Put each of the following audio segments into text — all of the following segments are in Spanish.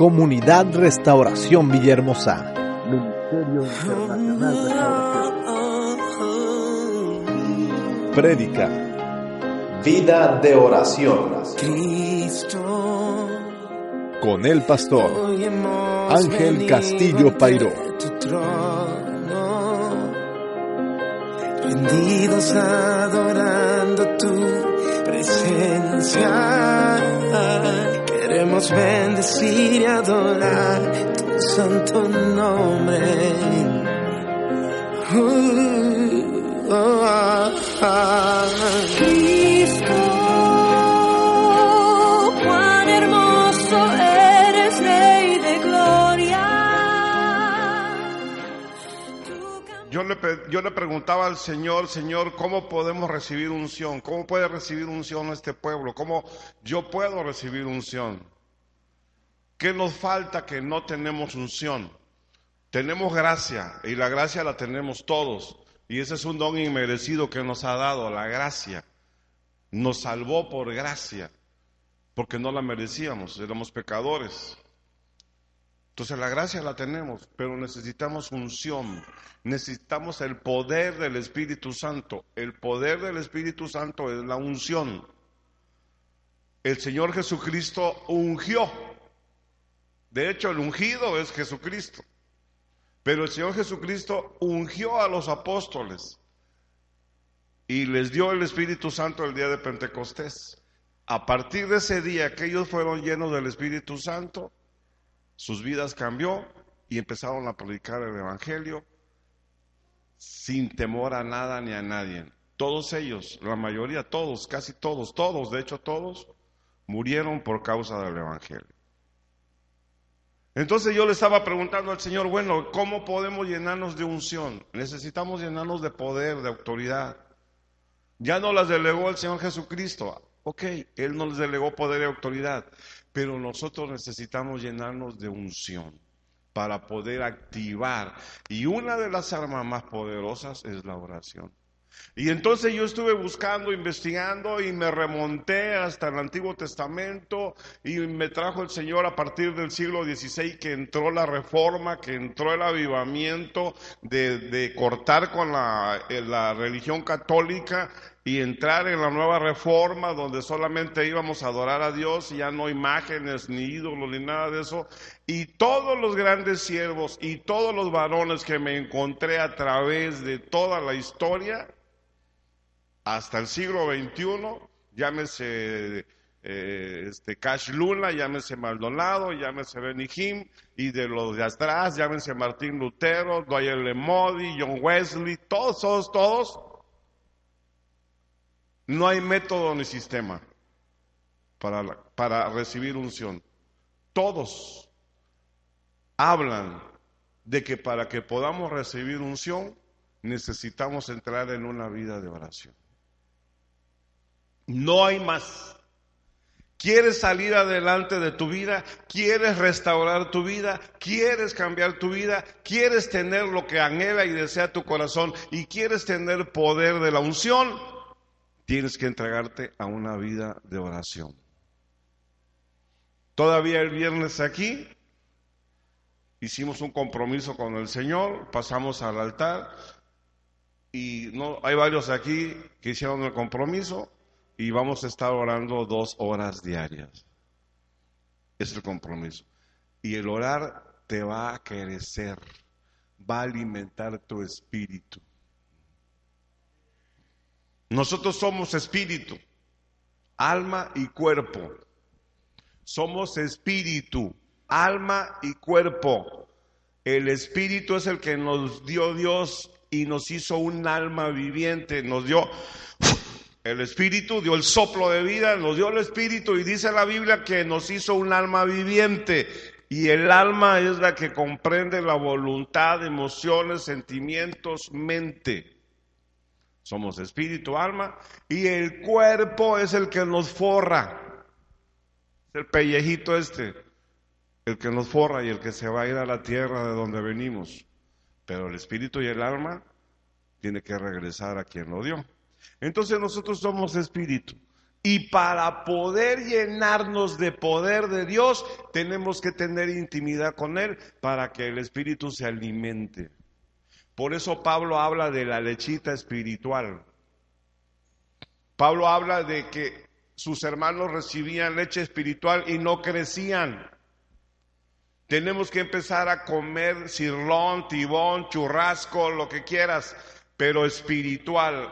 Comunidad Restauración Villahermosa. Ministerio Internacional Restauración. Prédica. Vida de oración. Con el pastor Ángel Castillo Pairó. Rendidos adorando tu presencia. Queremos bendecir y adorar tu santo nombre. Uh, oh, ah, ah. Yo le preguntaba al Señor, Señor, ¿cómo podemos recibir unción? ¿Cómo puede recibir unción este pueblo? ¿Cómo yo puedo recibir unción? ¿Qué nos falta que no tenemos unción? Tenemos gracia y la gracia la tenemos todos. Y ese es un don inmerecido que nos ha dado, la gracia. Nos salvó por gracia, porque no la merecíamos, éramos pecadores. Entonces la gracia la tenemos, pero necesitamos unción, necesitamos el poder del Espíritu Santo. El poder del Espíritu Santo es la unción. El Señor Jesucristo ungió. De hecho, el ungido es Jesucristo. Pero el Señor Jesucristo ungió a los apóstoles y les dio el Espíritu Santo el día de Pentecostés. A partir de ese día que ellos fueron llenos del Espíritu Santo, sus vidas cambió y empezaron a predicar el Evangelio sin temor a nada ni a nadie. Todos ellos, la mayoría, todos, casi todos, todos, de hecho todos, murieron por causa del Evangelio. Entonces yo le estaba preguntando al Señor, bueno, ¿cómo podemos llenarnos de unción? Necesitamos llenarnos de poder, de autoridad. Ya no las delegó el Señor Jesucristo. Ok, Él nos delegó poder y autoridad, pero nosotros necesitamos llenarnos de unción para poder activar. Y una de las armas más poderosas es la oración. Y entonces yo estuve buscando, investigando y me remonté hasta el Antiguo Testamento y me trajo el Señor a partir del siglo XVI que entró la reforma, que entró el avivamiento de, cortar con la, eh, la religión católica y entrar en la nueva reforma donde solamente íbamos a adorar a Dios y ya no imágenes ni ídolos ni nada de eso. Y todos los grandes siervos y todos los varones que me encontré a través de toda la historia, hasta el siglo XXI, llámese eh, este Cash Luna, llámese Maldonado, llámese Benny Hinn, y de los de atrás, llámese Martín Lutero, Dwyer Lemodi, John Wesley, todos, todos, todos. No hay método ni sistema para, para recibir unción. Todos hablan de que para que podamos recibir unción necesitamos entrar en una vida de oración. No hay más. ¿Quieres salir adelante de tu vida? ¿Quieres restaurar tu vida? ¿Quieres cambiar tu vida? ¿Quieres tener lo que anhela y desea tu corazón? ¿Y quieres tener poder de la unción? Tienes que entregarte a una vida de oración. Todavía el viernes aquí hicimos un compromiso con el Señor, pasamos al altar y no hay varios aquí que hicieron el compromiso y vamos a estar orando dos horas diarias. Es el compromiso. Y el orar te va a crecer, va a alimentar tu espíritu. Nosotros somos espíritu, alma y cuerpo. Somos espíritu, alma y cuerpo. El espíritu es el que nos dio Dios y nos hizo un alma viviente, nos dio el Espíritu dio el soplo de vida, nos dio el Espíritu y dice la Biblia que nos hizo un alma viviente. Y el alma es la que comprende la voluntad, emociones, sentimientos, mente. Somos espíritu, alma, y el cuerpo es el que nos forra. Es el pellejito este, el que nos forra y el que se va a ir a la tierra de donde venimos. Pero el espíritu y el alma tiene que regresar a quien lo dio. Entonces nosotros somos espíritu. Y para poder llenarnos de poder de Dios, tenemos que tener intimidad con Él para que el espíritu se alimente. Por eso Pablo habla de la lechita espiritual. Pablo habla de que sus hermanos recibían leche espiritual y no crecían. Tenemos que empezar a comer cirlón, tibón, churrasco, lo que quieras, pero espiritual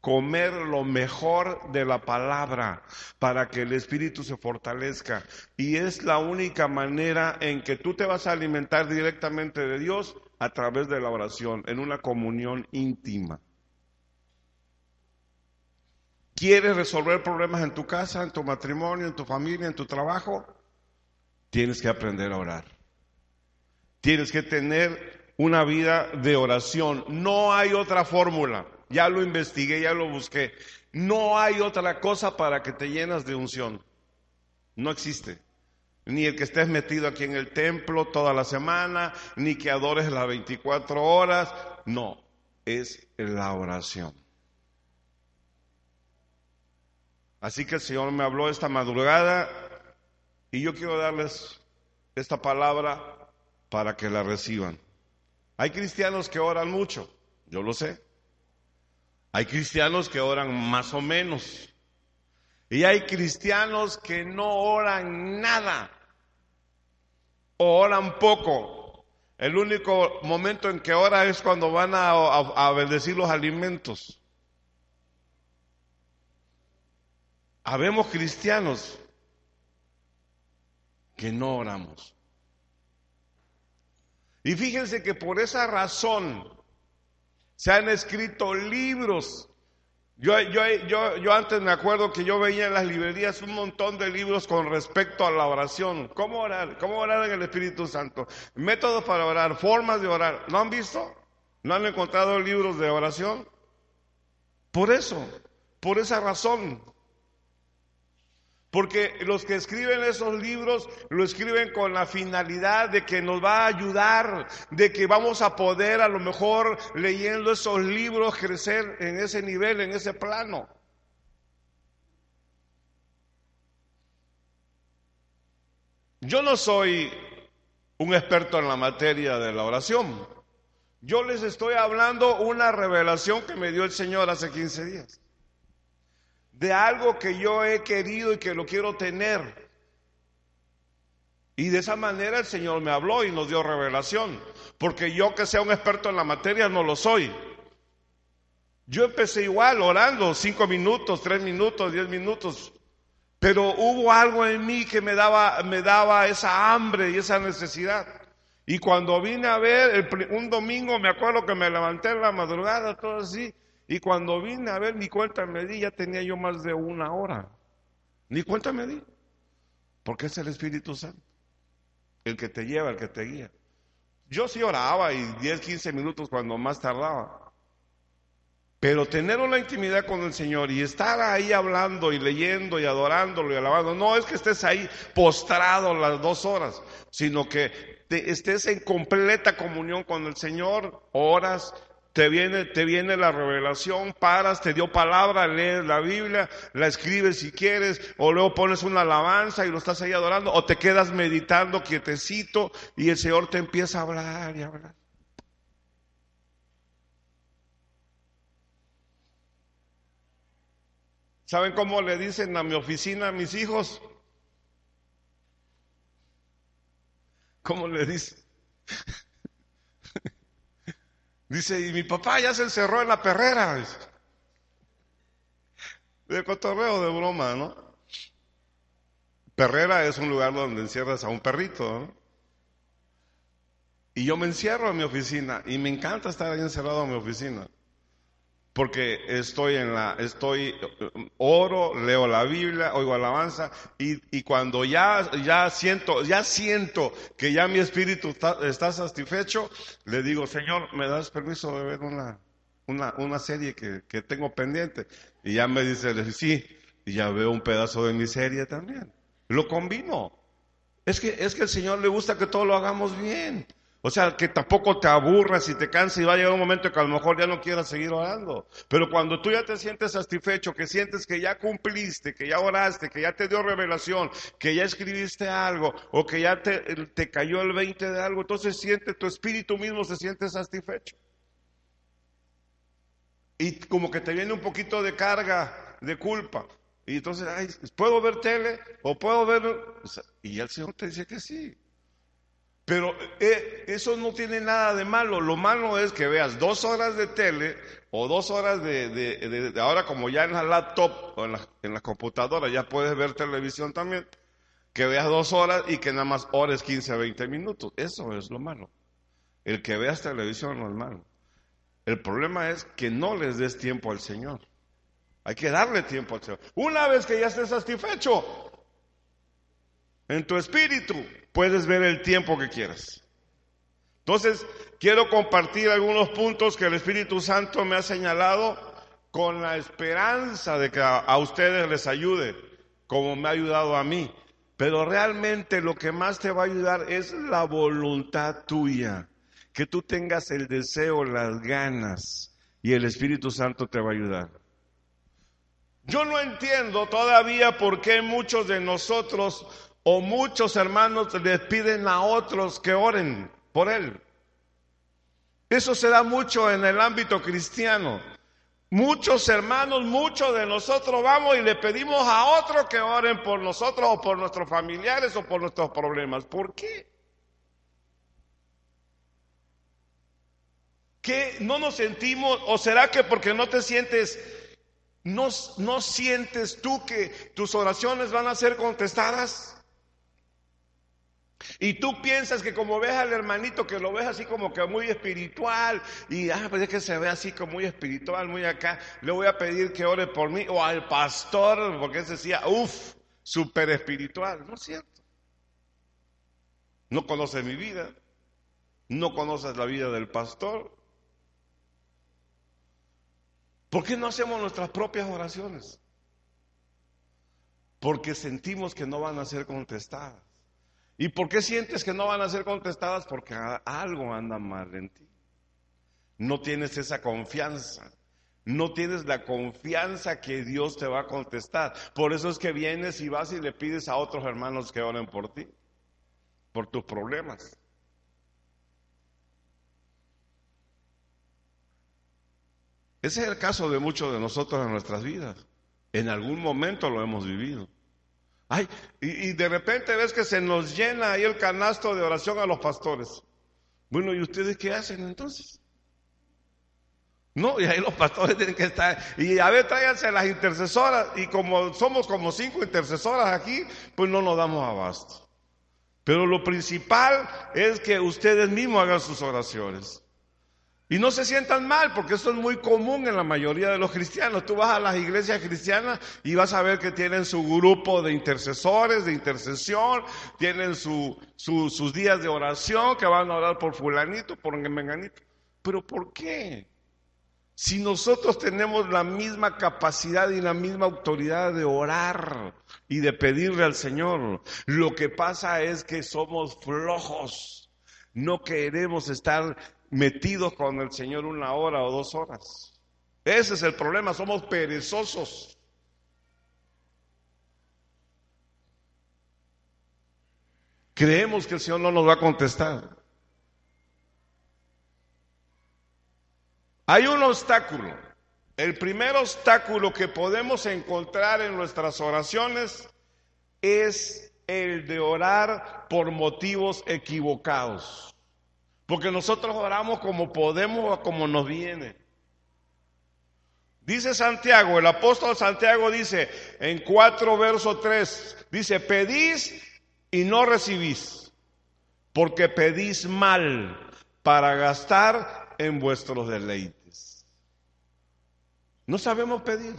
comer lo mejor de la palabra para que el espíritu se fortalezca. Y es la única manera en que tú te vas a alimentar directamente de Dios a través de la oración, en una comunión íntima. ¿Quieres resolver problemas en tu casa, en tu matrimonio, en tu familia, en tu trabajo? Tienes que aprender a orar. Tienes que tener una vida de oración. No hay otra fórmula ya lo investigué, ya lo busqué. No hay otra cosa para que te llenas de unción. No existe. Ni el que estés metido aquí en el templo toda la semana, ni que adores las 24 horas. No, es la oración. Así que el Señor me habló esta madrugada y yo quiero darles esta palabra para que la reciban. Hay cristianos que oran mucho, yo lo sé. Hay cristianos que oran más o menos. Y hay cristianos que no oran nada. O oran poco. El único momento en que oran es cuando van a, bendecir los alimentos. Habemos cristianos que no oramos. Y fíjense que por esa razón se han escrito libros. Yo, yo, yo, yo, antes me acuerdo que yo veía en las librerías un montón de libros con respecto a la oración. ¿Cómo orar? ¿Cómo orar en el Espíritu Santo? Métodos para orar, formas de orar. ¿No han visto? ¿No han encontrado libros de oración? Por eso, por esa razón. Porque los que escriben esos libros lo escriben con la finalidad de que nos va a ayudar, de que vamos a poder a lo mejor leyendo esos libros crecer en ese nivel, en ese plano. Yo no soy un experto en la materia de la oración. Yo les estoy hablando una revelación que me dio el Señor hace 15 días de algo que yo he querido y que lo quiero tener. Y de esa manera el Señor me habló y nos dio revelación. Porque yo que sea un experto en la materia no lo soy. Yo empecé igual, orando, cinco minutos, tres minutos, diez minutos. Pero hubo algo en mí que me daba, me daba esa hambre y esa necesidad. Y cuando vine a ver, un domingo me acuerdo que me levanté en la madrugada, todo así, y cuando vine a ver, ni cuenta me di, ya tenía yo más de una hora. Ni cuenta me di. Porque es el Espíritu Santo. El que te lleva, el que te guía. Yo sí oraba y 10, 15 minutos cuando más tardaba. Pero tener una intimidad con el Señor y estar ahí hablando y leyendo y adorándolo y alabando, no es que estés ahí postrado las dos horas, sino que estés en completa comunión con el Señor, horas, te viene, te viene la revelación, paras, te dio palabra, lees la Biblia, la escribes si quieres, o luego pones una alabanza y lo estás ahí adorando, o te quedas meditando quietecito y el Señor te empieza a hablar y hablar. ¿Saben cómo le dicen a mi oficina a mis hijos? ¿Cómo le dicen? Dice, y mi papá ya se encerró en la perrera. De cotorreo, de broma, ¿no? Perrera es un lugar donde encierras a un perrito. Y yo me encierro en mi oficina y me encanta estar ahí encerrado en mi oficina. Porque estoy en la, estoy, oro, leo la Biblia, oigo alabanza, y, y cuando ya, ya siento, ya siento que ya mi espíritu está, satisfecho, le digo, Señor, ¿me das permiso de ver una, una, una serie que, que tengo pendiente? Y ya me dice, sí, y ya veo un pedazo de mi serie también. Lo combino. Es que, es que al Señor le gusta que todo lo hagamos bien. O sea, que tampoco te aburras y te canses y va a llegar un momento que a lo mejor ya no quieras seguir orando. Pero cuando tú ya te sientes satisfecho, que sientes que ya cumpliste, que ya oraste, que ya te dio revelación, que ya escribiste algo o que ya te, cayó el 20 de algo, entonces siente, tu espíritu mismo se siente satisfecho. Y como que te viene un poquito de carga, de culpa. Y entonces, ay, ¿puedo ver tele? ¿O puedo ver...? Y el Señor te dice que sí. Pero eh, eso no tiene nada de malo. Lo malo es que veas dos horas de tele o dos horas de, de, ahora como ya en la laptop o en la, en la, computadora ya puedes ver televisión también, que veas dos horas y que nada más ores 15 a 20 minutos. Eso es lo malo. El que veas televisión no es malo. El problema es que no les des tiempo al Señor. Hay que darle tiempo al Señor. Una vez que ya estés satisfecho en tu espíritu, puedes ver el tiempo que quieras. Entonces, quiero compartir algunos puntos que el Espíritu Santo me ha señalado con la esperanza de que a, ustedes les ayude, como me ha ayudado a mí. Pero realmente lo que más te va a ayudar es la voluntad tuya, que tú tengas el deseo, las ganas, y el Espíritu Santo te va a ayudar. Yo no entiendo todavía por qué muchos de nosotros o muchos hermanos les piden a otros que oren por él. Eso se da mucho en el ámbito cristiano. Muchos hermanos, muchos de nosotros vamos y le pedimos a otros que oren por nosotros o por nuestros familiares o por nuestros problemas. ¿Por qué? ¿Qué no nos sentimos o será que porque no te sientes no, no sientes tú que tus oraciones van a ser contestadas? Y tú piensas que como ves al hermanito, que lo ves así como que muy espiritual, y ah, pues es que se ve así como muy espiritual, muy acá, le voy a pedir que ore por mí, o al pastor, porque ese decía, uff, súper espiritual. No es cierto. No conoces mi vida, no conoces la vida del pastor. ¿Por qué no hacemos nuestras propias oraciones? Porque sentimos que no van a ser contestadas. ¿Y por qué sientes que no van a ser contestadas? Porque algo anda mal en ti. No tienes esa confianza. No tienes la confianza que Dios te va a contestar. Por eso es que vienes y vas y le pides a otros hermanos que oren por ti, por tus problemas. Ese es el caso de muchos de nosotros en nuestras vidas. En algún momento lo hemos vivido. Ay, y, de repente ves que se nos llena ahí el canasto de oración a los pastores. Bueno, ¿y ustedes qué hacen entonces? No, y ahí los pastores tienen que estar. Y a ver, tráiganse las intercesoras. Y como somos como cinco intercesoras aquí, pues no nos damos abasto. Pero lo principal es que ustedes mismos hagan sus oraciones. Y no se sientan mal, porque eso es muy común en la mayoría de los cristianos. Tú vas a las iglesias cristianas y vas a ver que tienen su grupo de intercesores, de intercesión, tienen su, sus días de oración, que van a orar por fulanito, por menganito. Pero ¿por qué? Si nosotros tenemos la misma capacidad y la misma autoridad de orar y de pedirle al Señor, lo que pasa es que somos flojos. No queremos estar metidos con el Señor una hora o dos horas. Ese es el problema, somos perezosos. Creemos que el Señor no nos va a contestar. Hay un obstáculo. El primer obstáculo que podemos encontrar en nuestras oraciones es el de orar por motivos equivocados. Porque nosotros oramos como podemos o como nos viene. Dice Santiago, el apóstol Santiago dice en 4 verso 3, dice, pedís y no recibís, porque pedís mal para gastar en vuestros deleites. No sabemos pedir.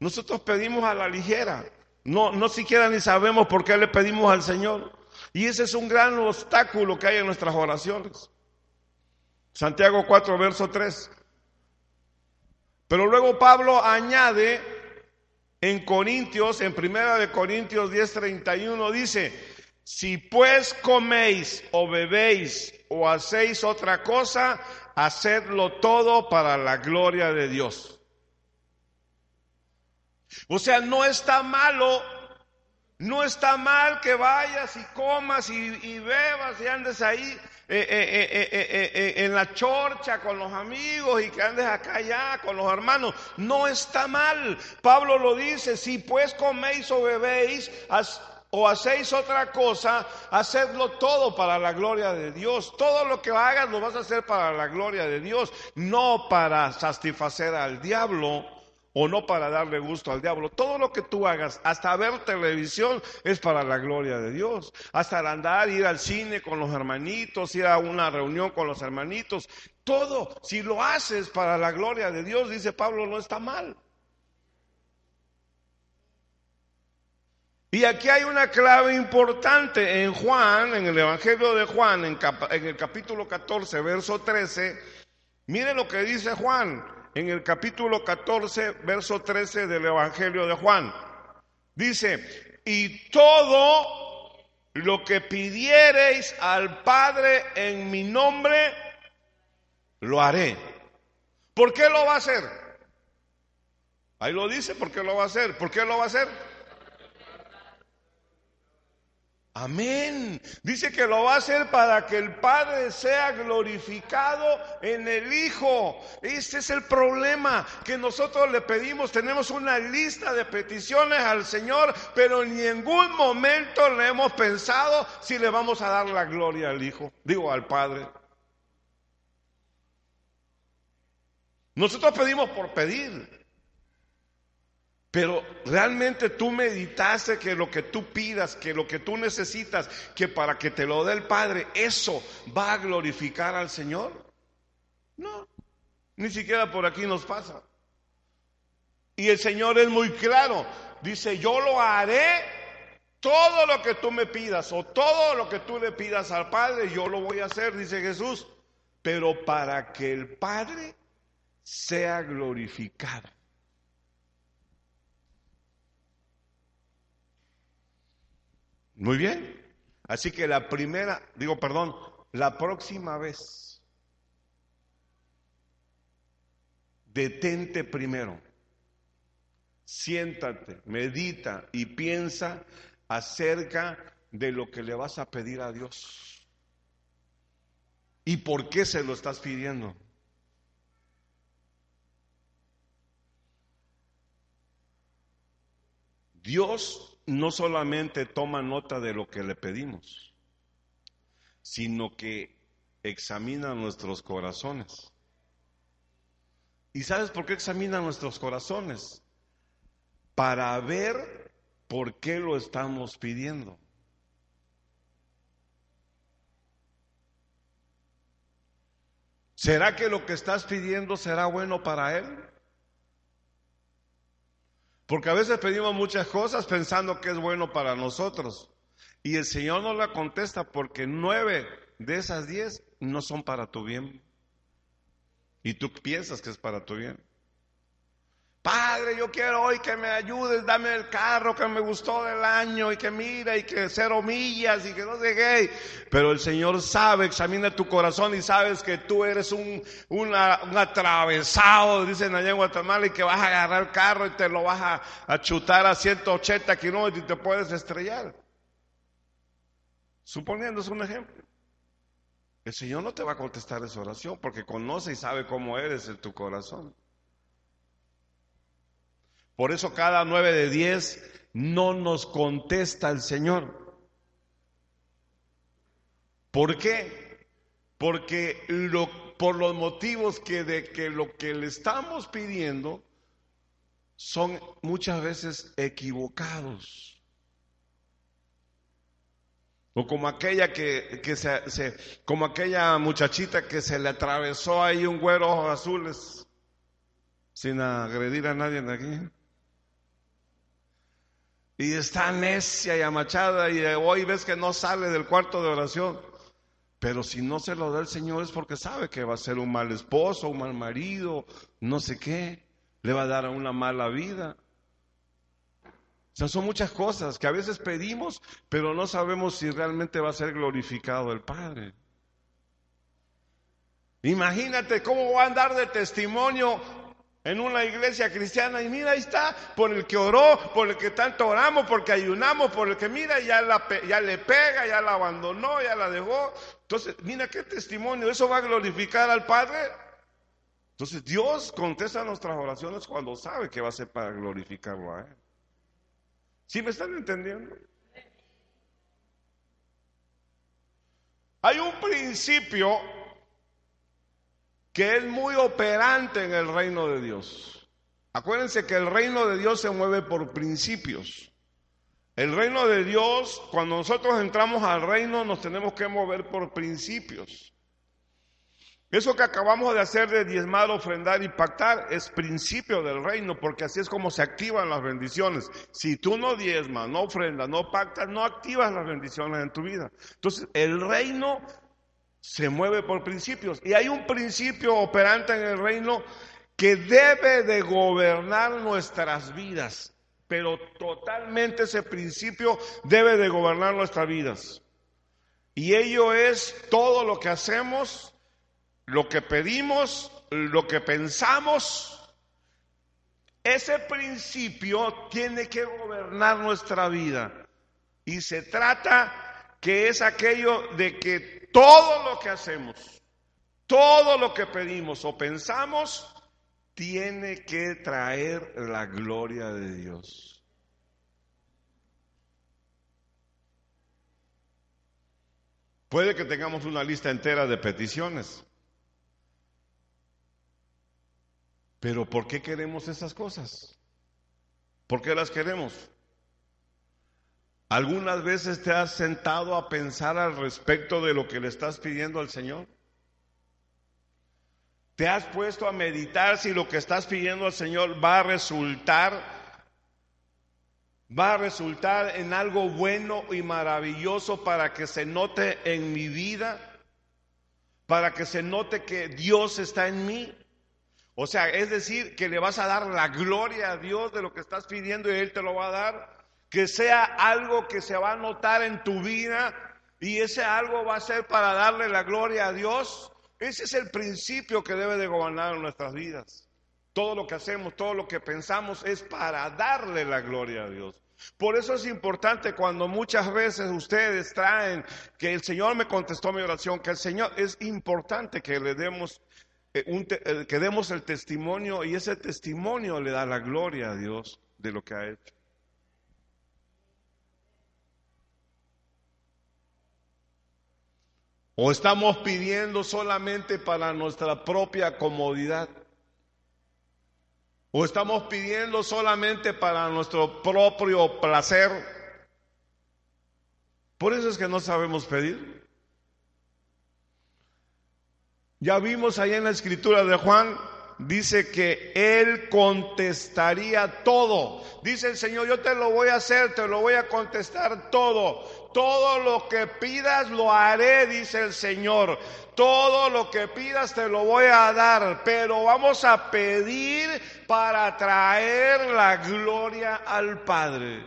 Nosotros pedimos a la ligera. No, no siquiera ni sabemos por qué le pedimos al Señor. Y ese es un gran obstáculo que hay en nuestras oraciones. Santiago 4, verso 3. Pero luego Pablo añade en Corintios, en primera de Corintios 10, 31, dice, si pues coméis o bebéis o hacéis otra cosa, hacedlo todo para la gloria de Dios. O sea, no está malo, no está mal que vayas y comas y, bebas y andes ahí eh, eh, eh, en la chorcha con los amigos y que andes acá allá con los hermanos. No está mal. Pablo lo dice, si pues coméis o bebéis o hacéis otra cosa, hacedlo todo para la gloria de Dios. Todo lo que hagas lo vas a hacer para la gloria de Dios, no para satisfacer al diablo o no para darle gusto al diablo. Todo lo que tú hagas, hasta ver televisión, es para la gloria de Dios. Hasta el andar, ir al cine con los hermanitos, ir a una reunión con los hermanitos. Todo, si lo haces para la gloria de Dios, dice Pablo, no está mal. Y aquí hay una clave importante en Juan, en el Evangelio de Juan, en, el capítulo 14, verso 13. Mire lo que dice Juan en el capítulo 14, verso 13 del Evangelio de Juan. Dice, y todo lo que pidiereis al Padre en mi nombre, lo haré. ¿Por qué lo va a hacer? Ahí lo dice, ¿por qué lo va a hacer? ¿Por qué lo va a hacer? Amén. Dice que lo va a hacer para que el Padre sea glorificado en el Hijo. Este es el problema que nosotros le pedimos. Tenemos una lista de peticiones al Señor, pero en ningún momento le hemos pensado si le vamos a dar la gloria al Hijo, digo al Padre. Nosotros pedimos por pedir. Pero realmente tú meditaste que lo que tú pidas, que lo que tú necesitas, que para que te lo dé el Padre, eso va a glorificar al Señor. No, ni siquiera por aquí nos pasa. Y el Señor es muy claro. Dice, yo lo haré todo lo que tú me pidas o todo lo que tú le pidas al Padre, yo lo voy a hacer, dice Jesús. Pero para que el Padre sea glorificado. Muy bien. Así que la primera, digo, perdón, la próxima vez, detente primero, siéntate, medita y piensa acerca de lo que le vas a pedir a Dios. ¿Y por qué se lo estás pidiendo? Dios no solamente toma nota de lo que le pedimos, sino que examina nuestros corazones. ¿Y sabes por qué examina nuestros corazones? Para ver por qué lo estamos pidiendo. ¿Será que lo que estás pidiendo será bueno para Él? Porque a veces pedimos muchas cosas pensando que es bueno para nosotros. Y el Señor no la contesta porque nueve de esas diez no son para tu bien. Y tú piensas que es para tu bien. Padre, yo quiero hoy que me ayudes, dame el carro que me gustó del año y que mira y que cero millas y que no sé qué. Pero el Señor sabe, examina tu corazón y sabes que tú eres un, un atravesado, dicen allá en Guatemala, y que vas a agarrar el carro y te lo vas a, a chutar a 180 kilómetros y te puedes estrellar. Suponiendo es un ejemplo. El Señor no te va a contestar esa oración porque conoce y sabe cómo eres en tu corazón. Por eso cada nueve de diez no nos contesta el Señor. ¿Por qué? Porque por los motivos que de que lo que le estamos pidiendo son muchas veces equivocados. O como aquella que, se, como aquella muchachita que se le atravesó ahí un güero ojos azules sin agredir a nadie de aquí. Y está necia y amachada y hoy ves que no sale del cuarto de oración. Pero si no se lo da el Señor es porque sabe que va a ser un mal esposo, un mal marido, no sé qué. Le va a dar una mala vida. O sea, son muchas cosas que a veces pedimos, pero no sabemos si realmente va a ser glorificado el Padre. Imagínate cómo va a andar de testimonio en una iglesia cristiana y mira, ahí está, por el que oró, por el que tanto oramos, porque ayunamos, por el que mira, ya, ya le pega, ya la abandonó, ya la dejó. Entonces, mira qué testimonio, ¿eso va a glorificar al Padre? Entonces, Dios contesta nuestras oraciones cuando sabe que va a ser para glorificarlo a Él. ¿Sí me están entendiendo? Hay un principio que es muy operante en el reino de Dios. Acuérdense que el reino de Dios se mueve por principios. El reino de Dios, cuando nosotros entramos al reino, nos tenemos que mover por principios. Eso que acabamos de hacer de diezmar, ofrendar y pactar es principio del reino, porque así es como se activan las bendiciones. Si tú no diezmas, no ofrendas, no pactas, no activas las bendiciones en tu vida. Entonces, el reino se mueve por principios. Y hay un principio operante en el reino que debe de gobernar nuestras vidas. Pero totalmente ese principio debe de gobernar nuestras vidas. Y ello es todo lo que hacemos, lo que pedimos, lo que pensamos. Ese principio tiene que gobernar nuestra vida. Y se trata que es aquello de que todo lo que hacemos, todo lo que pedimos o pensamos, tiene que traer la gloria de Dios. Puede que tengamos una lista entera de peticiones. Pero ¿por qué queremos esas cosas? ¿Por qué las queremos? ¿Algunas veces te has sentado a pensar al respecto de lo que le estás pidiendo al Señor? ¿Te has puesto a meditar si lo que estás pidiendo al Señor va a resultar va a resultar en algo bueno y maravilloso para que se note en mi vida? Para que se note que Dios está en mí. O sea, es decir, que le vas a dar la gloria a Dios de lo que estás pidiendo y Él te lo va a dar que sea algo que se va a notar en tu vida y ese algo va a ser para darle la gloria a Dios. Ese es el principio que debe de gobernar nuestras vidas. Todo lo que hacemos, todo lo que pensamos es para darle la gloria a Dios. Por eso es importante cuando muchas veces ustedes traen que el Señor me contestó mi oración, que el Señor es importante que le demos eh, un, eh, que demos el testimonio y ese testimonio le da la gloria a Dios de lo que ha hecho. ¿O estamos pidiendo solamente para nuestra propia comodidad? ¿O estamos pidiendo solamente para nuestro propio placer? Por eso es que no sabemos pedir. Ya vimos ahí en la escritura de Juan dice que Él contestaría todo. Dice el Señor, yo te lo voy a hacer, te lo voy a contestar todo. Todo lo que pidas lo haré, dice el Señor. Todo lo que pidas te lo voy a dar, pero vamos a pedir para traer la gloria al Padre.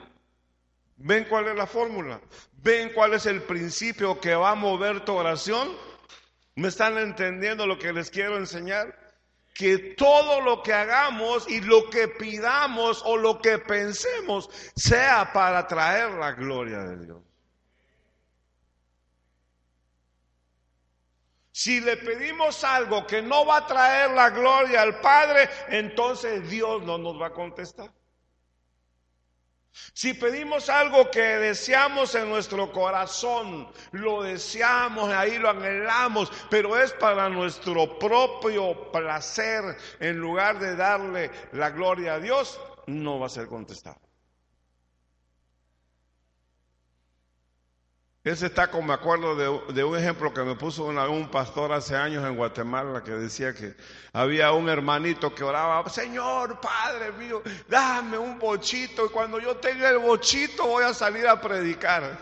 ¿Ven cuál es la fórmula? ¿Ven cuál es el principio que va a mover tu oración? ¿Me están entendiendo lo que les quiero enseñar? Que todo lo que hagamos y lo que pidamos o lo que pensemos sea para traer la gloria de Dios. Si le pedimos algo que no va a traer la gloria al Padre, entonces Dios no nos va a contestar. Si pedimos algo que deseamos en nuestro corazón, lo deseamos, ahí lo anhelamos, pero es para nuestro propio placer, en lugar de darle la gloria a Dios, no va a ser contestado. Ese está como me acuerdo de, un ejemplo que me puso un pastor hace años en Guatemala que decía que había un hermanito que oraba, Señor, Padre mío, dame un bochito y cuando yo tenga el bochito voy a salir a predicar.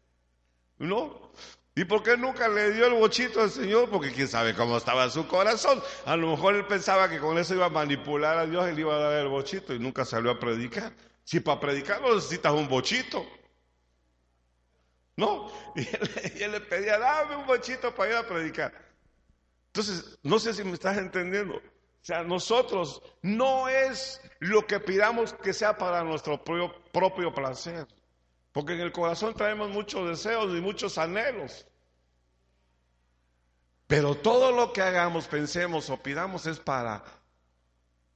¿No? ¿Y por qué nunca le dio el bochito al Señor? Porque quién sabe cómo estaba su corazón. A lo mejor él pensaba que con eso iba a manipular a Dios y le iba a dar el bochito y nunca salió a predicar. Si para predicar no necesitas un bochito. No, y él, le pedía, dame un bochito para ir a predicar. Entonces, no sé si me estás entendiendo. O sea, nosotros no es lo que pidamos que sea para nuestro propio, placer. Porque en el corazón traemos muchos deseos y muchos anhelos. Pero todo lo que hagamos, pensemos o pidamos es para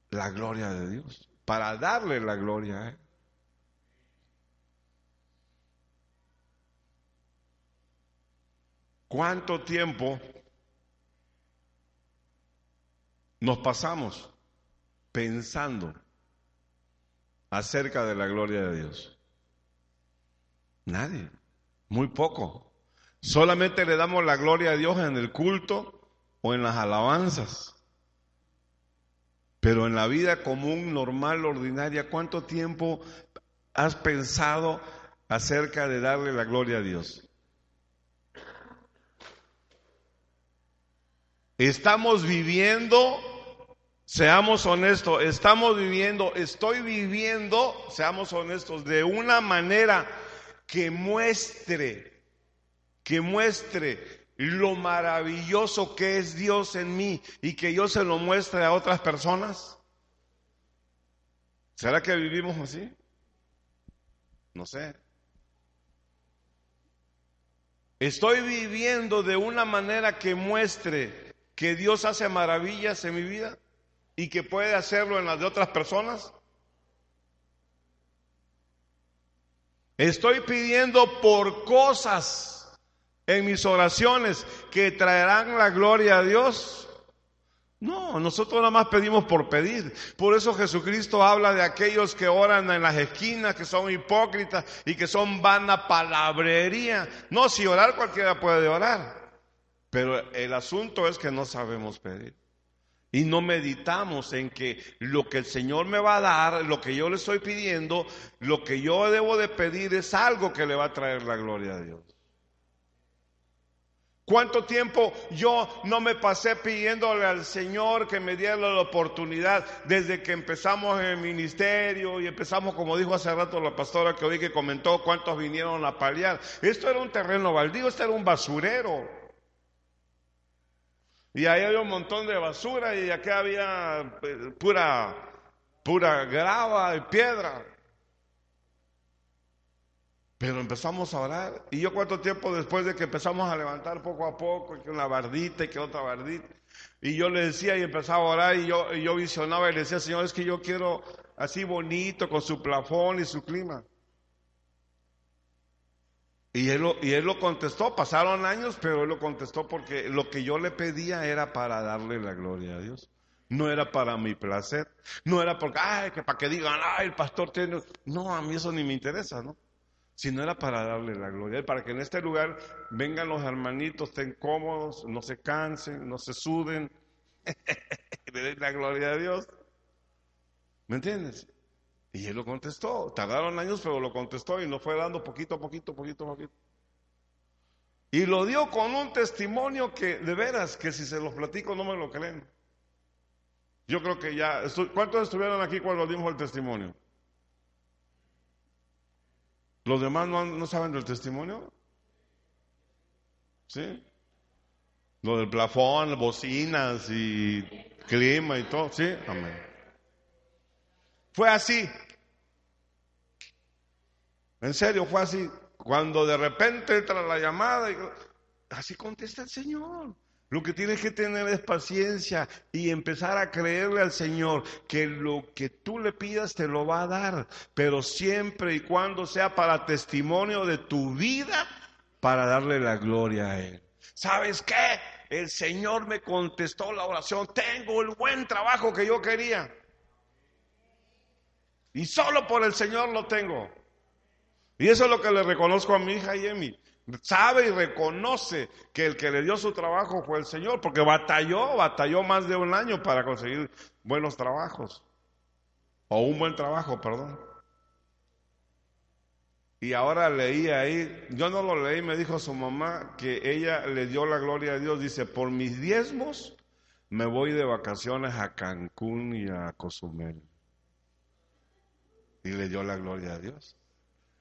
la gloria de Dios, para darle la gloria a ¿Cuánto tiempo nos pasamos pensando acerca de la gloria de Dios? Nadie, muy poco. Solamente le damos la gloria a Dios en el culto o en las alabanzas. Pero en la vida común, normal, ordinaria, ¿cuánto tiempo has pensado acerca de darle la gloria a Dios? Estamos viviendo, seamos honestos, estamos viviendo, estoy viviendo, seamos honestos, de una manera que muestre, que muestre lo maravilloso que es Dios en mí y que yo se lo muestre a otras personas. ¿Será que vivimos así? No sé. Estoy viviendo de una manera que muestre que Dios hace maravillas en mi vida y que puede hacerlo en las de otras personas? Estoy pidiendo por cosas en mis oraciones que traerán la gloria a Dios. No, nosotros nada más pedimos por pedir. Por eso Jesucristo habla de aquellos que oran en las esquinas, que son hipócritas y que son vana palabrería. No, si orar cualquiera puede orar. Pero el asunto es que no sabemos pedir. Y no meditamos en que lo que el Señor me va a dar, lo que yo le estoy pidiendo, lo que yo debo de pedir es algo que le va a traer la gloria a Dios. ¿Cuánto tiempo yo no me pasé pidiéndole al Señor que me diera la oportunidad desde que empezamos en el ministerio y empezamos, como dijo hace rato la pastora que hoy que comentó, cuántos vinieron a paliar? Esto era un terreno baldío, esto era un basurero. Y ahí había un montón de basura y aquí había eh, pura, pura grava y piedra. Pero empezamos a orar. Y yo cuánto tiempo después de que empezamos a levantar poco a poco, que una bardita y que otra bardita. Y yo le decía y empezaba a orar y yo, y yo visionaba y le decía, Señor, es que yo quiero así bonito con su plafón y su clima. Y él, lo, y él lo contestó, pasaron años, pero él lo contestó porque lo que yo le pedía era para darle la gloria a Dios. No era para mi placer, no era porque, ay, que para que digan, ay, el pastor tiene... No, a mí eso ni me interesa, ¿no? Sino era para darle la gloria, para que en este lugar vengan los hermanitos, estén cómodos, no se cansen, no se suden, le den la gloria a Dios. ¿Me entiendes? Y él lo contestó. Tardaron años, pero lo contestó y nos fue dando poquito a poquito, poquito a poquito. Y lo dio con un testimonio que, de veras, que si se los platico no me lo creen. Yo creo que ya. ¿Cuántos estuvieron aquí cuando dimos el testimonio? ¿Los demás no, no saben del testimonio? ¿Sí? Lo del plafón, bocinas y clima y todo. ¿Sí? Amén. Fue así. En serio, fue así. Cuando de repente entra la llamada, así contesta el Señor. Lo que tienes que tener es paciencia y empezar a creerle al Señor que lo que tú le pidas te lo va a dar, pero siempre y cuando sea para testimonio de tu vida, para darle la gloria a Él. ¿Sabes qué? El Señor me contestó la oración. Tengo el buen trabajo que yo quería. Y solo por el Señor lo tengo. Y eso es lo que le reconozco a mi hija Yemi. Sabe y reconoce que el que le dio su trabajo fue el Señor, porque batalló, batalló más de un año para conseguir buenos trabajos. O un buen trabajo, perdón. Y ahora leí ahí, yo no lo leí, me dijo su mamá que ella le dio la gloria a Dios. Dice, por mis diezmos me voy de vacaciones a Cancún y a Cozumel. Y le dio la gloria a Dios.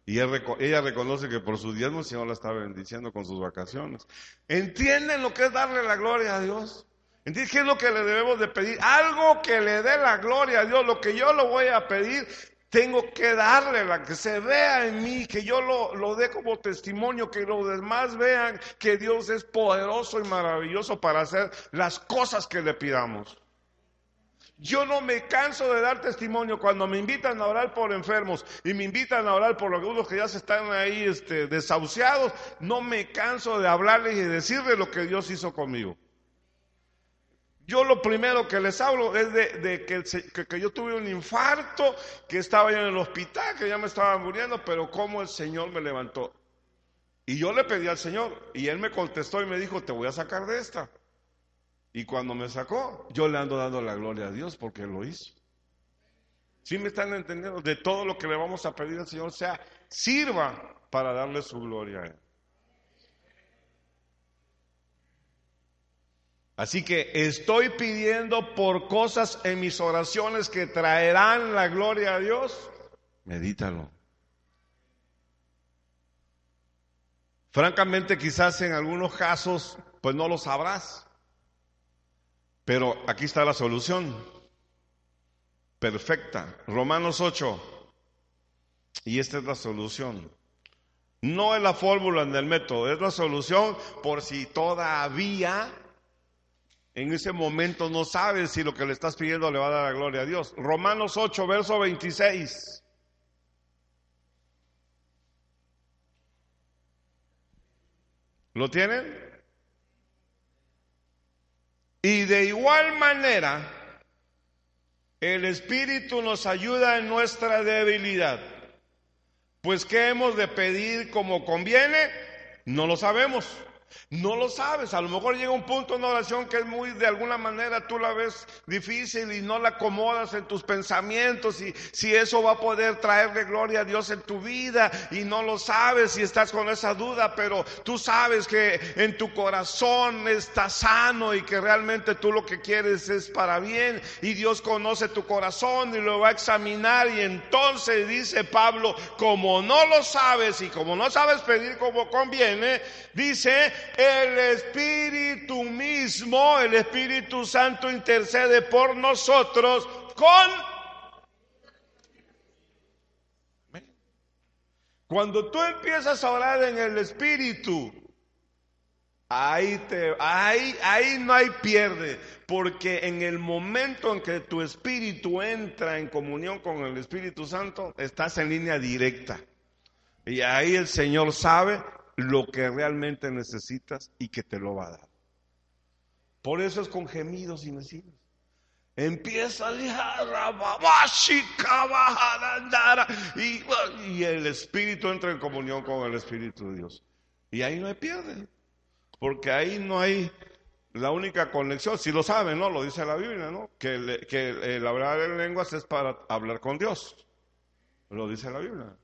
Y ella reconoce que por sus diezmos el Señor la está bendiciendo con sus vacaciones. ¿Entienden lo que es darle la gloria a Dios? ¿Entienden qué es lo que le debemos de pedir? Algo que le dé la gloria a Dios. Lo que yo lo voy a pedir, tengo que darle la que se vea en mí, que yo lo, lo dé como testimonio, que los demás vean que Dios es poderoso y maravilloso para hacer las cosas que le pidamos. Yo no me canso de dar testimonio cuando me invitan a orar por enfermos y me invitan a orar por algunos que ya se están ahí este, desahuciados. No me canso de hablarles y decirles lo que Dios hizo conmigo. Yo lo primero que les hablo es de, que, que, yo tuve un infarto, que estaba ya en el hospital, que ya me estaba muriendo, pero cómo el Señor me levantó. Y yo le pedí al Señor y Él me contestó y me dijo, te voy a sacar de esta. Y cuando me sacó, yo le ando dando la gloria a Dios porque lo hizo. ¿Sí me están entendiendo? De todo lo que le vamos a pedir al Señor, sea, sirva para darle su gloria a Él. Así que estoy pidiendo por cosas en mis oraciones que traerán la gloria a Dios. Medítalo. Francamente, quizás en algunos casos, pues no lo sabrás. Pero aquí está la solución. Perfecta. Romanos 8. Y esta es la solución. No es la fórmula en el método, es la solución por si todavía en ese momento no sabes si lo que le estás pidiendo le va a dar la gloria a Dios. Romanos 8, verso 26. ¿Lo tienen? Y de igual manera, el Espíritu nos ayuda en nuestra debilidad. Pues ¿qué hemos de pedir como conviene? No lo sabemos. No lo sabes, a lo mejor llega un punto en oración que es muy, de alguna manera tú la ves difícil y no la acomodas en tus pensamientos y si eso va a poder traerle gloria a Dios en tu vida y no lo sabes y estás con esa duda, pero tú sabes que en tu corazón está sano y que realmente tú lo que quieres es para bien y Dios conoce tu corazón y lo va a examinar y entonces dice Pablo, como no lo sabes y como no sabes pedir como conviene, dice, el Espíritu mismo, el Espíritu Santo intercede por nosotros con... Cuando tú empiezas a orar en el Espíritu, ahí, te, ahí, ahí no hay pierde, porque en el momento en que tu espíritu entra en comunión con el Espíritu Santo, estás en línea directa. Y ahí el Señor sabe lo que realmente necesitas y que te lo va a dar. Por eso es con gemidos y mesinos. Empieza y, y el Espíritu entra en comunión con el Espíritu de Dios. Y ahí no hay pierde, porque ahí no hay la única conexión, si lo saben, ¿no? Lo dice la Biblia, ¿no? Que, que el hablar en lenguas es para hablar con Dios. Lo dice la Biblia.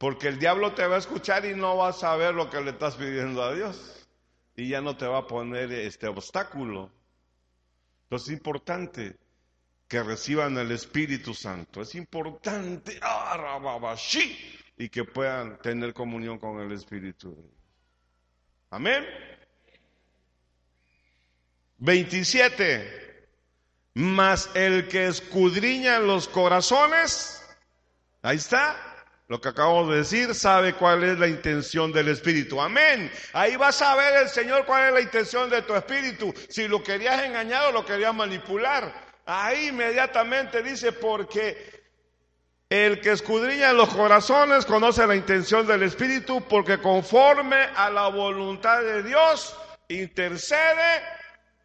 Porque el diablo te va a escuchar y no va a saber lo que le estás pidiendo a Dios. Y ya no te va a poner este obstáculo. Entonces es importante que reciban el Espíritu Santo. Es importante ah, y que puedan tener comunión con el Espíritu. Amén. 27. Mas el que escudriña los corazones, ahí está, lo que acabo de decir, sabe cuál es la intención del Espíritu. Amén. Ahí vas a ver el Señor cuál es la intención de tu Espíritu. Si lo querías engañar o lo querías manipular. Ahí inmediatamente dice, porque el que escudriña los corazones conoce la intención del Espíritu, porque conforme a la voluntad de Dios intercede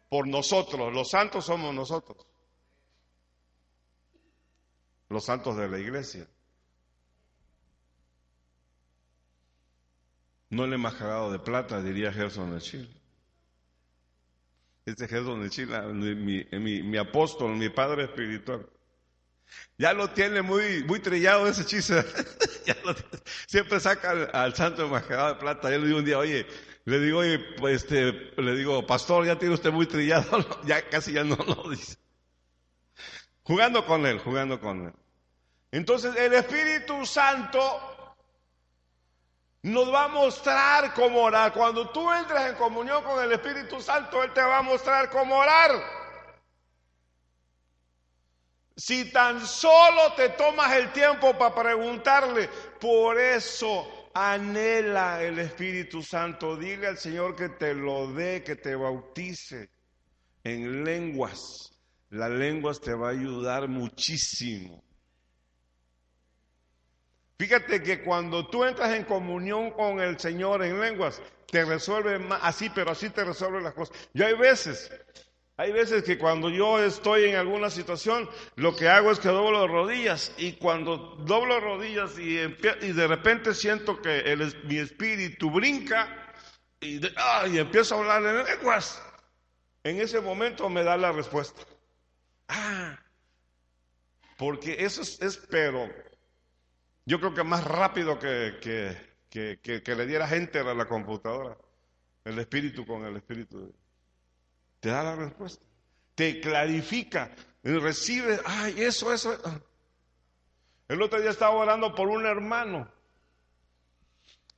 por nosotros. Los santos somos nosotros. Los santos de la iglesia. No el embajador de plata, diría Gerson de Chile. Este Gerson de Chile, mi, mi, apóstol, mi padre espiritual. Ya lo tiene muy, muy trillado ese chiste. siempre saca al, santo embajador de plata. Yo le digo un día, oye, le digo, oye, pues este, le digo, pastor, ya tiene usted muy trillado. ya casi ya no lo dice. Jugando con él, jugando con él. Entonces el Espíritu Santo nos va a mostrar cómo orar. Cuando tú entras en comunión con el Espíritu Santo, Él te va a mostrar cómo orar. Si tan solo te tomas el tiempo para preguntarle, por eso anhela el Espíritu Santo. Dile al Señor que te lo dé, que te bautice en lenguas. Las lenguas te va a ayudar muchísimo. Fíjate que cuando tú entras en comunión con el Señor en lenguas, te resuelve más, así, pero así te resuelve las cosas. Yo hay veces, hay veces que cuando yo estoy en alguna situación, lo que hago es que doblo rodillas y cuando doblo rodillas y, y de repente siento que mi espíritu brinca y, y empiezo a hablar en lenguas, en ese momento me da la respuesta. Ah, porque eso es, es pero yo creo que más rápido que, que, le diera gente a la computadora, el espíritu con el espíritu. Te da la respuesta. Te clarifica. Recibe, ay, eso, eso. El otro día estaba orando por un hermano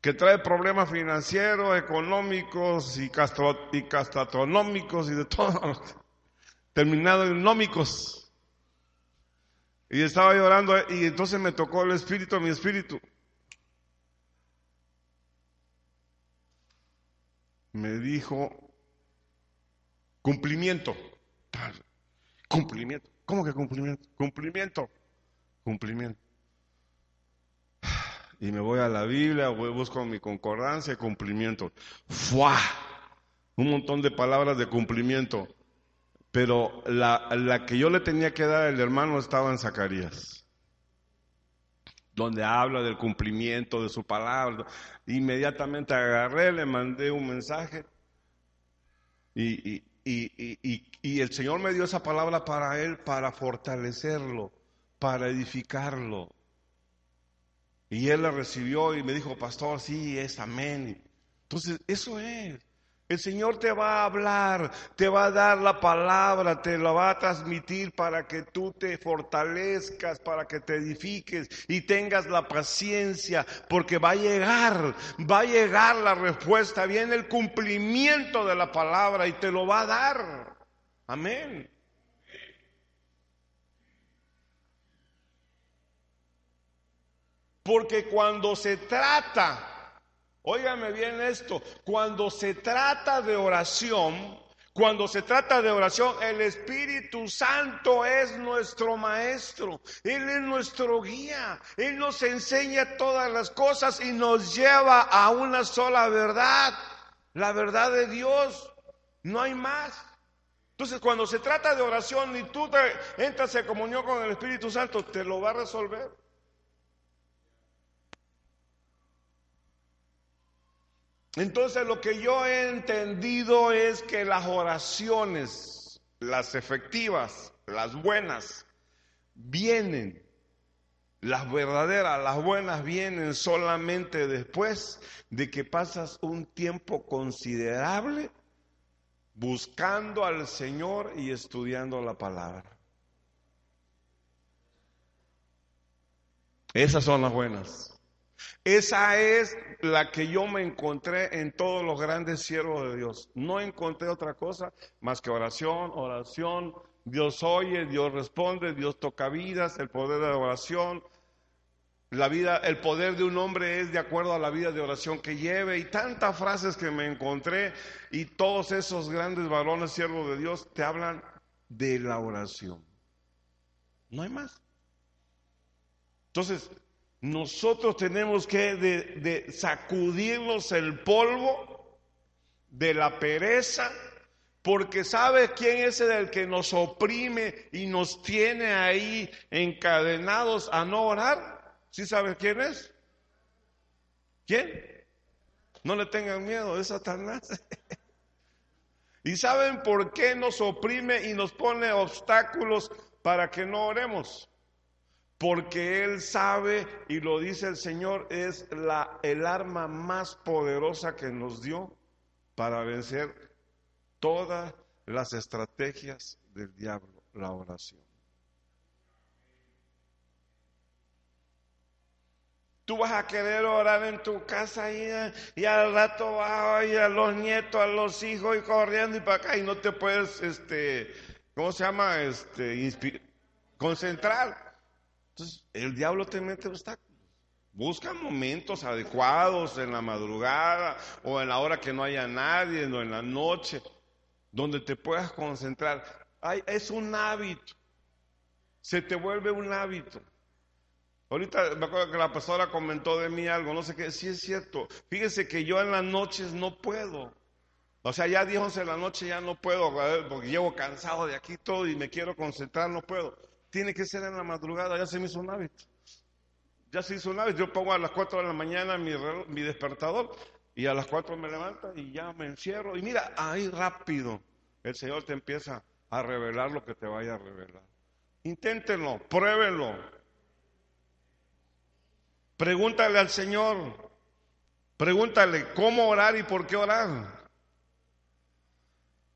que trae problemas financieros, económicos y, castro, y castronómicos y de todo, terminado en nómicos. Y estaba llorando y entonces me tocó el espíritu mi espíritu. Me dijo, cumplimiento. Cumplimiento. ¿Cómo que cumplimiento? Cumplimiento. Cumplimiento. Y me voy a la Biblia, busco mi concordancia, cumplimiento. ¡Fua! Un montón de palabras de cumplimiento pero la, que yo le tenía que dar al hermano estaba en Zacarías, donde habla del cumplimiento de su palabra. Inmediatamente agarré, le mandé un mensaje y, y el Señor me dio esa palabra para él, para fortalecerlo, para edificarlo. Y él la recibió y me dijo, pastor, sí, es amén. Entonces, eso es. El Señor te va a hablar, te va a dar la palabra, te la va a transmitir para que tú te fortalezcas, para que te edifiques y tengas la paciencia, porque va a llegar, va a llegar la respuesta, viene el cumplimiento de la palabra y te lo va a dar. Amén. Porque cuando se trata Óigame bien esto, cuando se trata de oración, cuando se trata de oración, el Espíritu Santo es nuestro maestro, Él es nuestro guía, Él nos enseña todas las cosas y nos lleva a una sola verdad, la verdad de Dios, no hay más. Entonces, cuando se trata de oración y tú te entras en comunión con el Espíritu Santo, te lo va a resolver. Entonces lo que yo he entendido es que las oraciones, las efectivas, las buenas, vienen, las verdaderas, las buenas vienen solamente después de que pasas un tiempo considerable buscando al Señor y estudiando la palabra. Esas son las buenas. Esa es la que yo me encontré en todos los grandes siervos de Dios. No encontré otra cosa más que oración, oración. Dios oye, Dios responde, Dios toca vidas, el poder de la oración. La vida, el poder de un hombre es de acuerdo a la vida de oración que lleve y tantas frases que me encontré y todos esos grandes varones siervos de Dios te hablan de la oración. No hay más. Entonces, nosotros tenemos que sacudirnos el polvo de la pereza, porque ¿sabe quién es el que nos oprime y nos tiene ahí encadenados a no orar? ¿Sí sabe quién es? ¿Quién? No le tengan miedo, es Satanás. ¿Y saben por qué nos oprime y nos pone obstáculos para que no oremos? Porque Él sabe, y lo dice el Señor, es la, el arma más poderosa que nos dio para vencer todas las estrategias del diablo, la oración. Tú vas a querer orar en tu casa y, al rato vas a los nietos, a los hijos y corriendo y para acá y no te puedes, este, ¿cómo se llama? Este, concentrar. Entonces, el diablo te mete obstáculos. Busca momentos adecuados en la madrugada o en la hora que no haya nadie o en la noche donde te puedas concentrar. Es un hábito. Se te vuelve un hábito. Ahorita me acuerdo que la pastora comentó de mí algo, no sé qué, sí es cierto. Fíjese que yo en las noches no puedo. O sea, ya 10, 11 de la noche ya no puedo, porque llevo cansado de aquí todo y me quiero concentrar, no puedo. Tiene que ser en la madrugada, ya se me hizo un hábito. Ya se hizo un hábito. Yo pongo a las 4 de la mañana mi, mi despertador y a las 4 me levanta y ya me encierro. Y mira, ahí rápido el Señor te empieza a revelar lo que te vaya a revelar. Inténtenlo, pruébenlo. Pregúntale al Señor. Pregúntale cómo orar y por qué orar.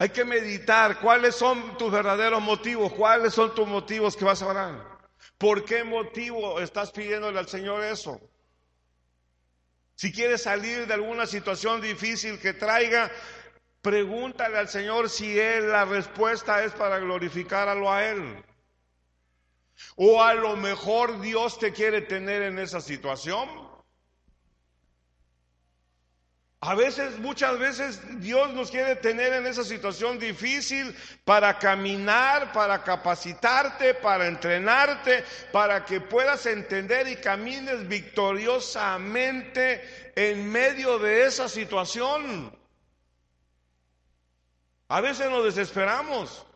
Hay que meditar cuáles son tus verdaderos motivos, cuáles son tus motivos que vas a orar. ¿Por qué motivo estás pidiéndole al Señor eso? Si quieres salir de alguna situación difícil que traiga, pregúntale al Señor si él la respuesta es para glorificarlo a él. O a lo mejor Dios te quiere tener en esa situación. A veces, muchas veces Dios nos quiere tener en esa situación difícil para caminar, para capacitarte, para entrenarte, para que puedas entender y camines victoriosamente en medio de esa situación. A veces nos desesperamos.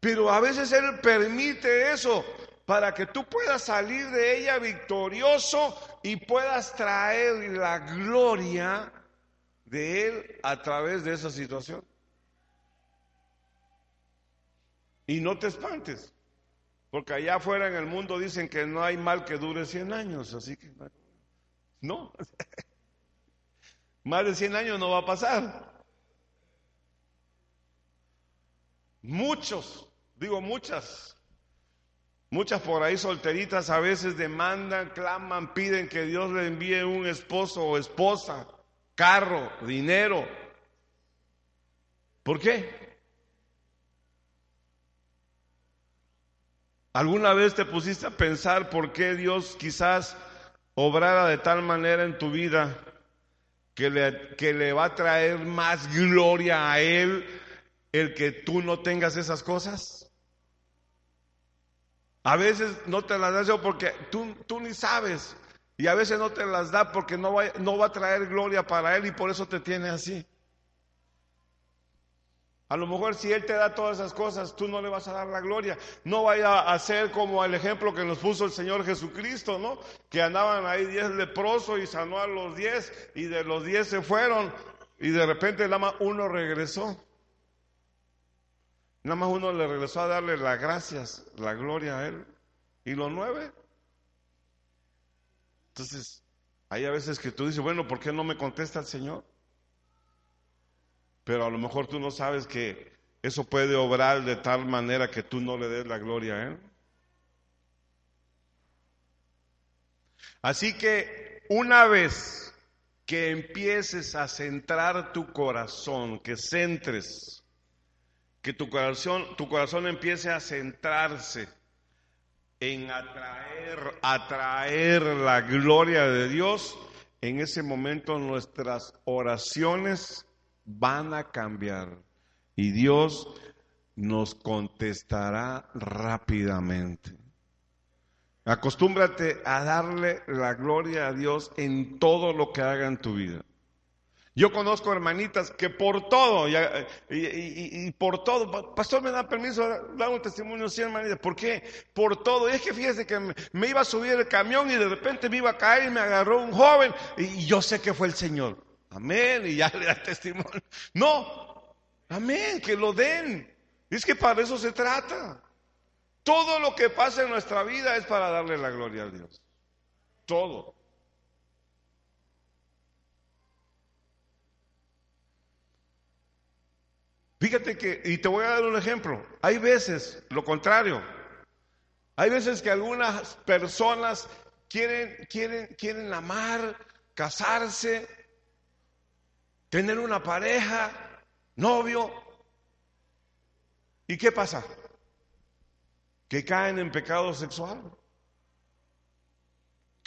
Pero a veces Él permite eso para que tú puedas salir de ella victorioso y puedas traer la gloria de Él a través de esa situación. Y no te espantes, porque allá afuera en el mundo dicen que no hay mal que dure 100 años, así que no, más de 100 años no va a pasar. Muchos Digo muchas. Muchas por ahí solteritas a veces demandan, claman, piden que Dios le envíe un esposo o esposa, carro, dinero. ¿Por qué? ¿Alguna vez te pusiste a pensar por qué Dios quizás obrara de tal manera en tu vida que le, que le va a traer más gloria a Él el que tú no tengas esas cosas? A veces no te las da porque tú, tú ni sabes. Y a veces no te las da porque no va, no va a traer gloria para Él y por eso te tiene así. A lo mejor si Él te da todas esas cosas, tú no le vas a dar la gloria. No vaya a ser como el ejemplo que nos puso el Señor Jesucristo, ¿no? Que andaban ahí diez leprosos y sanó a los diez y de los diez se fueron y de repente nada más uno regresó. Nada más uno le regresó a darle las gracias, la gloria a él. ¿Y los nueve? Entonces, hay a veces que tú dices, bueno, ¿por qué no me contesta el Señor? Pero a lo mejor tú no sabes que eso puede obrar de tal manera que tú no le des la gloria a Él. Así que una vez que empieces a centrar tu corazón, que centres que tu corazón, tu corazón empiece a centrarse en atraer, atraer la gloria de Dios, en ese momento nuestras oraciones van a cambiar y Dios nos contestará rápidamente. Acostúmbrate a darle la gloria a Dios en todo lo que haga en tu vida. Yo conozco hermanitas que por todo, y, por todo, pastor me da permiso, dar un testimonio, sí, hermanitas, ¿por qué? Por todo. Y es que fíjese que me, iba a subir el camión y de repente me iba a caer y me agarró un joven y yo sé que fue el Señor. Amén. Y ya le da testimonio. No. Amén. Que lo den. Es que para eso se trata. Todo lo que pasa en nuestra vida es para darle la gloria a Dios. Todo. Fíjate que, y te voy a dar un ejemplo, hay veces lo contrario, hay veces que algunas personas quieren, quieren, quieren amar, casarse, tener una pareja, novio, ¿y qué pasa? Que caen en pecado sexual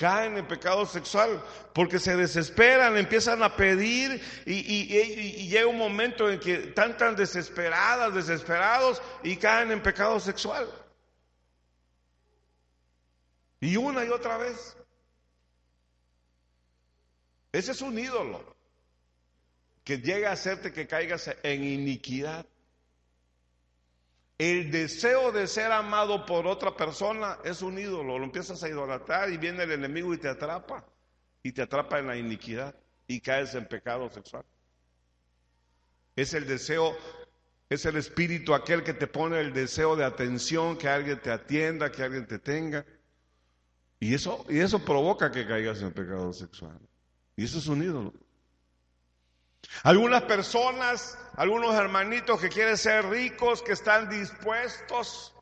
caen en pecado sexual porque se desesperan, empiezan a pedir y, llega un momento en que están tan desesperadas, desesperados y caen en pecado sexual. Y una y otra vez. Ese es un ídolo que llega a hacerte que caigas en iniquidad. El deseo de ser amado por otra persona es un ídolo, lo empiezas a idolatrar y viene el enemigo y te atrapa, y te atrapa en la iniquidad y caes en pecado sexual. Es el deseo, es el espíritu aquel que te pone el deseo de atención, que alguien te atienda, que alguien te tenga. Y eso, y eso provoca que caigas en pecado sexual. Y eso es un ídolo. Algunas personas, algunos hermanitos que quieren ser ricos, que están dispuestos,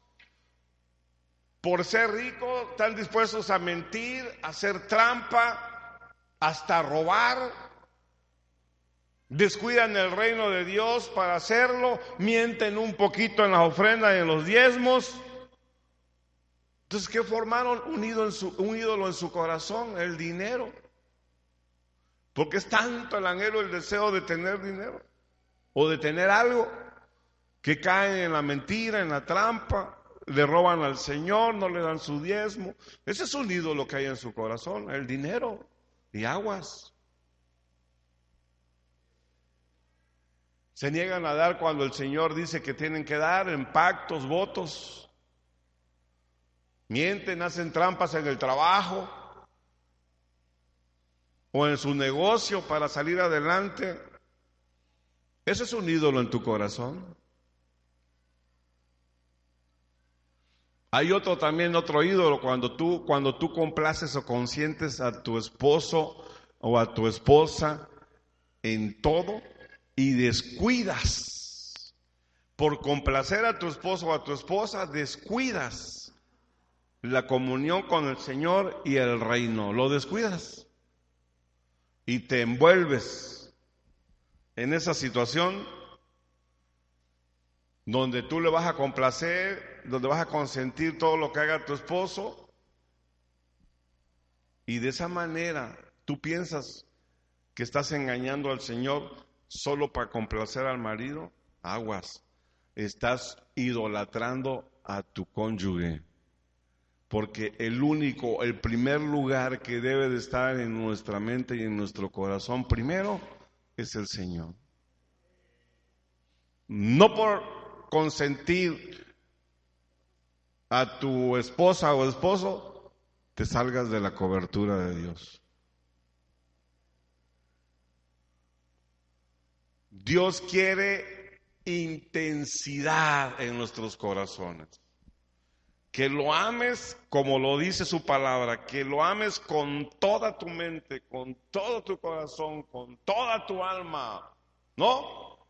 por ser ricos, están dispuestos a mentir, a hacer trampa, hasta robar, descuidan el reino de Dios para hacerlo, mienten un poquito en las ofrendas y en los diezmos. Entonces, ¿qué formaron? Un ídolo, un ídolo en su corazón, el dinero. Porque es tanto el anhelo, el deseo de tener dinero o de tener algo que caen en la mentira, en la trampa, le roban al Señor, no le dan su diezmo. Ese es un ídolo que hay en su corazón, el dinero y aguas. Se niegan a dar cuando el Señor dice que tienen que dar en pactos, votos. Mienten, hacen trampas en el trabajo, o en su negocio para salir adelante. Ese es un ídolo en tu corazón. Hay otro también, otro ídolo, cuando tú, cuando tú complaces o consientes a tu esposo o a tu esposa en todo y descuidas. Por complacer a tu esposo o a tu esposa, descuidas la comunión con el Señor y el reino. Lo descuidas y te envuelves en esa situación donde tú le vas a complacer, donde vas a consentir todo lo que haga tu esposo, y de esa manera tú piensas que estás engañando al Señor solo para complacer al marido, aguas, estás idolatrando a tu cónyuge porque el único, el primer lugar que debe de estar en nuestra mente y en nuestro corazón primero es el Señor. No por consentir a tu esposa o esposo, te salgas de la cobertura de Dios. Dios quiere intensidad en nuestros corazones que lo ames como lo dice su palabra, que lo ames con toda tu mente, con todo tu corazón, con toda tu alma. ¿No?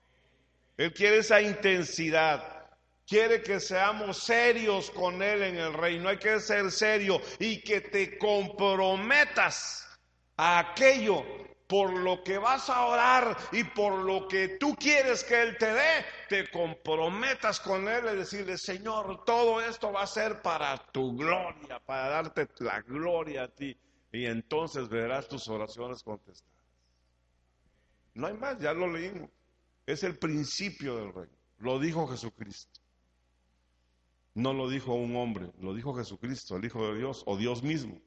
Él quiere esa intensidad. Quiere que seamos serios con Él en el reino. Hay que ser serio y que te comprometas a aquello por lo que vas a orar y por lo que tú quieres que Él te dé, te comprometas con Él y decirle, Señor, todo esto va a ser para tu gloria, para darte la gloria a ti. Y entonces verás tus oraciones contestadas. No hay más, ya lo leímos. Es el principio del reino. Lo dijo Jesucristo. No lo dijo un hombre, lo dijo Jesucristo, el Hijo de Dios o Dios mismo.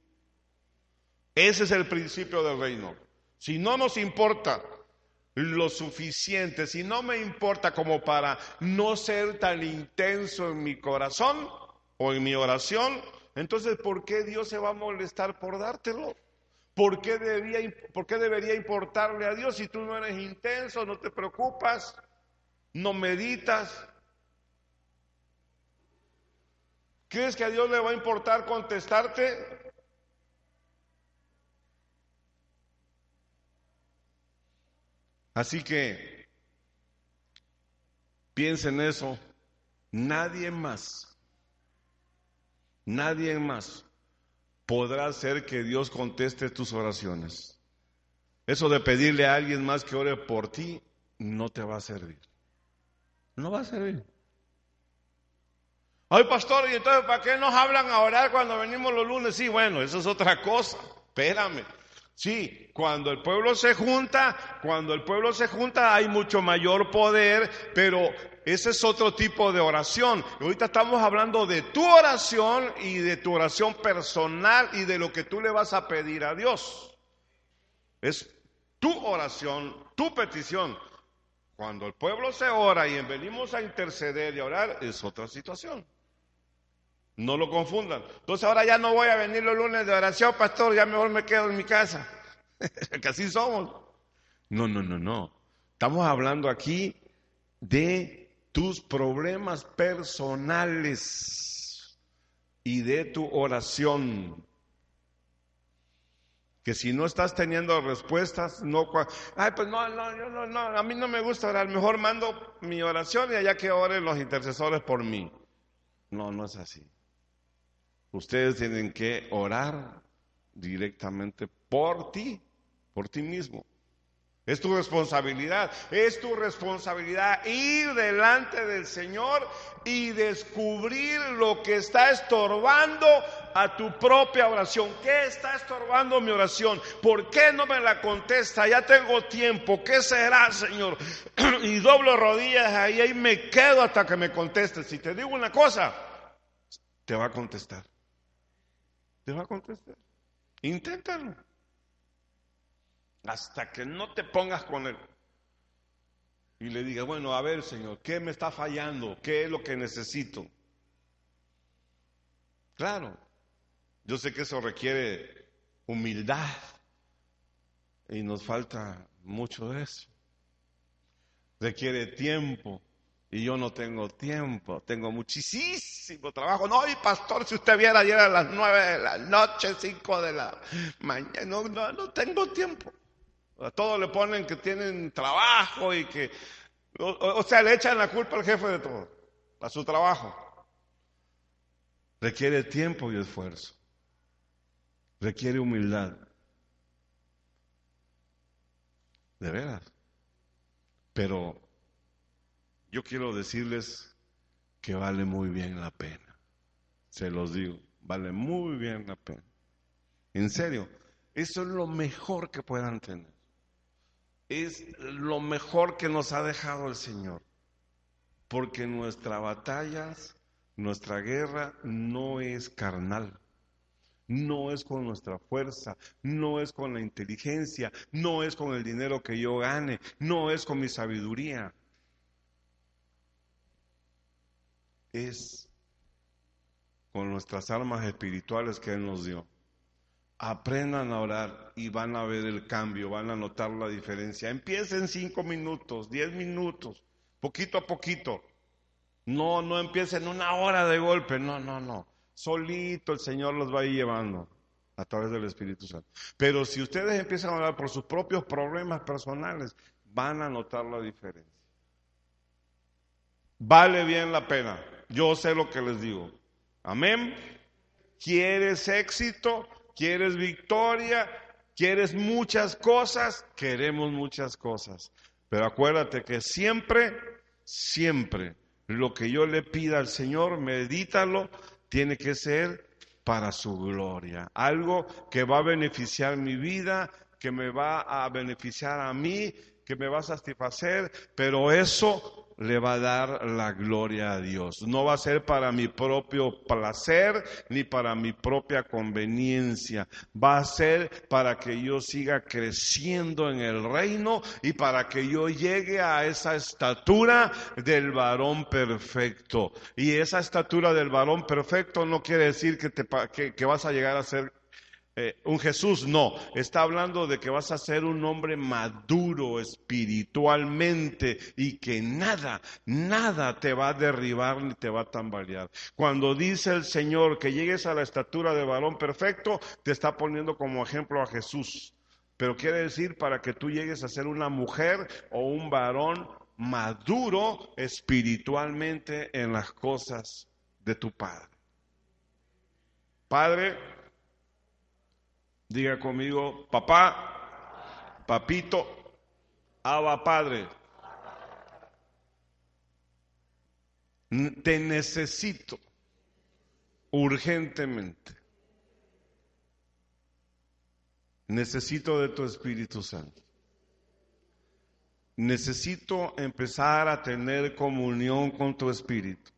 Ese es el principio del reino. Si no nos importa lo suficiente, si no me importa como para no ser tan intenso en mi corazón o en mi oración, entonces ¿por qué Dios se va a molestar por dártelo? ¿Por qué, debía, ¿Por qué debería importarle a Dios si tú no eres intenso, no te preocupas, no meditas? ¿Crees que a Dios le va a importar contestarte? Así que piensa en eso. Nadie más, nadie más podrá hacer que Dios conteste tus oraciones. Eso de pedirle a alguien más que ore por ti no te va a servir. No va a servir. Ay, pastor, ¿y entonces para qué nos hablan a orar cuando venimos los lunes? Sí, bueno, eso es otra cosa. Espérame. Sí, cuando el pueblo se junta, cuando el pueblo se junta hay mucho mayor poder, pero ese es otro tipo de oración. Ahorita estamos hablando de tu oración y de tu oración personal y de lo que tú le vas a pedir a Dios. Es tu oración, tu petición. Cuando el pueblo se ora y venimos a interceder y a orar, es otra situación. No lo confundan. Entonces ahora ya no voy a venir los lunes de oración, pastor, ya mejor me quedo en mi casa. que así somos. No, no, no, no. Estamos hablando aquí de tus problemas personales y de tu oración. Que si no estás teniendo respuestas, no. Ay, pues no, no, no, no, a mí no me gusta orar. Mejor mando mi oración y allá que oren los intercesores por mí. No, no es así. Ustedes tienen que orar directamente por ti, por ti mismo. Es tu responsabilidad, es tu responsabilidad ir delante del Señor y descubrir lo que está estorbando a tu propia oración. ¿Qué está estorbando mi oración? ¿Por qué no me la contesta? Ya tengo tiempo. ¿Qué será, Señor? y doblo rodillas ahí y me quedo hasta que me conteste. Si te digo una cosa, te va a contestar. Te va a contestar. Inténtalo. Hasta que no te pongas con él. Y le diga, bueno, a ver, Señor, ¿qué me está fallando? ¿Qué es lo que necesito? Claro, yo sé que eso requiere humildad y nos falta mucho de eso. Requiere tiempo, y yo no tengo tiempo, tengo muchísimo trabajo. No, y pastor, si usted viera ayer a las nueve de la noche, cinco de la mañana, no, no, tengo tiempo. A todos le ponen que tienen trabajo y que, o, sea, le echan la culpa al jefe de todo, a su trabajo. Requiere tiempo y esfuerzo. Requiere humildad. De veras. Pero yo quiero decirles que vale muy bien la pena. Se los digo, vale muy bien la pena. En serio, eso es lo mejor que puedan tener. Es lo mejor que nos ha dejado el Señor. Porque nuestra batalla, nuestra guerra no es carnal. No es con nuestra fuerza, no es con la inteligencia, no es con el dinero que yo gane, no es con mi sabiduría. Es con nuestras armas espirituales que Él nos dio. Aprendan a orar y van a ver el cambio, van a notar la diferencia. Empiecen cinco minutos, diez minutos, poquito a poquito. No, no empiecen una hora de golpe, no, no, no. Solito el Señor los va a ir llevando a través del Espíritu Santo. Pero si ustedes empiezan a orar por sus propios problemas personales, van a notar la diferencia. Vale bien la pena. Yo sé lo que les digo. Amén. ¿Quieres éxito? ¿Quieres victoria? ¿Quieres muchas cosas? Queremos muchas cosas. Pero acuérdate que siempre, siempre lo que yo le pida al Señor, medítalo, tiene que ser para su gloria. Algo que va a beneficiar mi vida, que me va a beneficiar a mí, que me va a satisfacer, pero eso le va a dar la gloria a Dios. No va a ser para mi propio placer ni para mi propia conveniencia. Va a ser para que yo siga creciendo en el reino y para que yo llegue a esa estatura del varón perfecto. Y esa estatura del varón perfecto no quiere decir que, te, que, vas a llegar a ser eh, un Jesús, no, está hablando de que vas a ser un hombre maduro espiritualmente y que nada, nada te va a derribar ni te va a tambalear. Cuando dice el Señor que llegues a la estatura de varón perfecto, te está poniendo como ejemplo a Jesús. Pero quiere decir para que tú llegues a ser una mujer o un varón maduro espiritualmente en las cosas de tu Padre. Padre, Diga conmigo, papá, papito, Abba Padre. Te necesito urgentemente. Necesito de tu Espíritu Santo. Necesito empezar a tener comunión con tu Espíritu.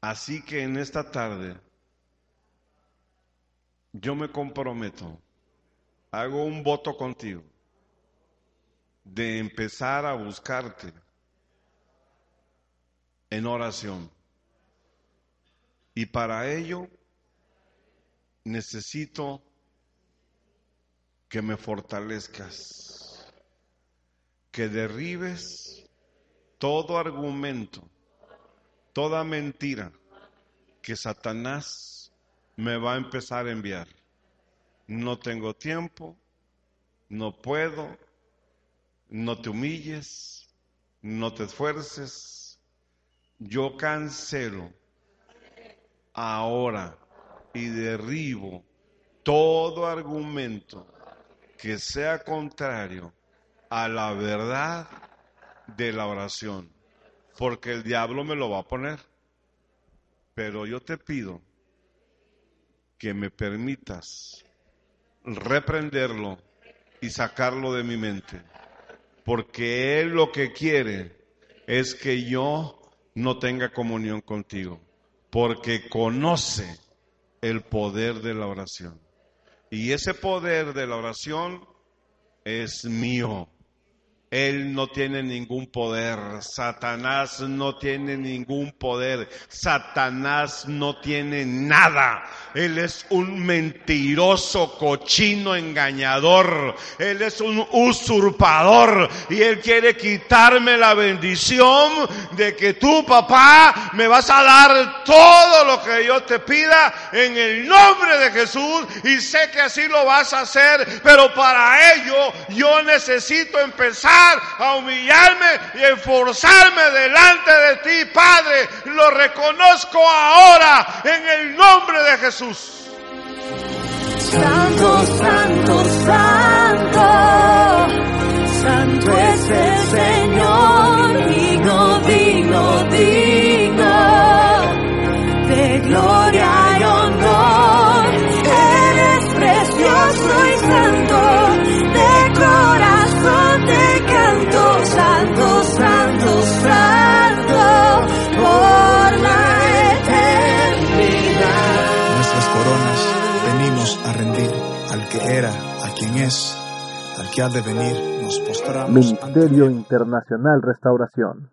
Así que en esta tarde yo me comprometo, hago un voto contigo de empezar a buscarte en oración. Y para ello necesito que me fortalezcas, que derribes todo argumento, toda mentira que Satanás me va a empezar a enviar. No tengo tiempo, no puedo, no te humilles, no te esfuerces. Yo cancelo ahora y derribo todo argumento que sea contrario a la verdad de la oración, porque el diablo me lo va a poner. Pero yo te pido que me permitas reprenderlo y sacarlo de mi mente. Porque Él lo que quiere es que yo no tenga comunión contigo. Porque conoce el poder de la oración. Y ese poder de la oración es mío. Él no tiene ningún poder. Satanás no tiene ningún poder. Satanás no tiene nada. Él es un mentiroso, cochino, engañador. Él es un usurpador. Y Él quiere quitarme la bendición de que tú, papá, me vas a dar todo lo que yo te pida en el nombre de Jesús. Y sé que así lo vas a hacer. Pero para ello yo necesito empezar a humillarme y esforzarme delante de ti, Padre. Lo reconozco ahora en el nombre de Jesús. Santo, santo, santo a quien es, al que ha de venir. Nos postramos ante Ministerio Internacional Restauración.